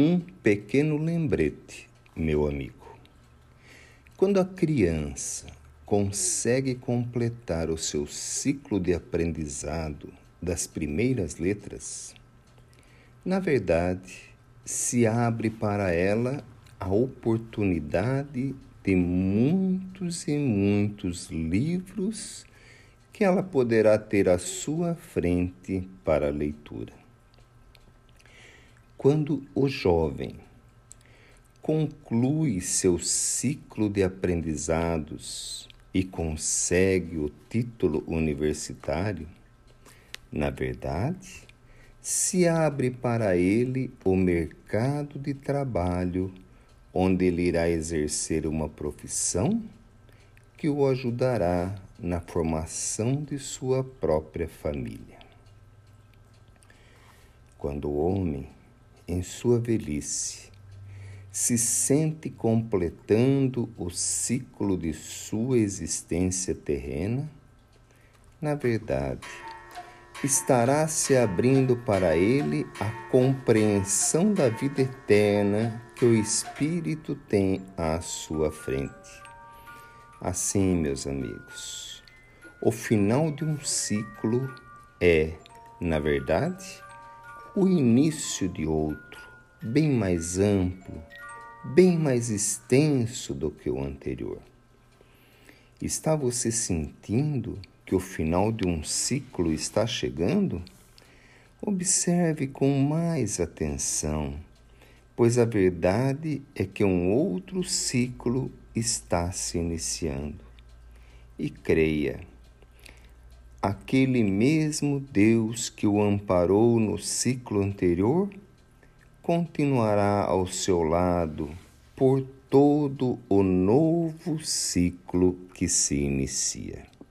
Um pequeno lembrete, meu amigo. Quando a criança consegue completar o seu ciclo de aprendizado das primeiras letras, na verdade, se abre para ela a oportunidade de muitos e muitos livros que ela poderá ter à sua frente para leitura. Quando o jovem conclui seu ciclo de aprendizados e consegue o título universitário, na verdade, se abre para ele o mercado de trabalho, onde ele irá exercer uma profissão que o ajudará na formação de sua própria família. Quando o homem em sua velhice, se sente completando o ciclo de sua existência terrena, na verdade, estará se abrindo para ele a compreensão da vida eterna que o Espírito tem à sua frente. Assim, meus amigos, o final de um ciclo é, na verdade, o início de outro, bem mais amplo, bem mais extenso do que o anterior. Está você sentindo que o final de um ciclo está chegando? Observe com mais atenção, pois a verdade é que um outro ciclo está se iniciando. E creia aquele mesmo Deus que o amparou no ciclo anterior continuará ao seu lado por todo o novo ciclo que se inicia.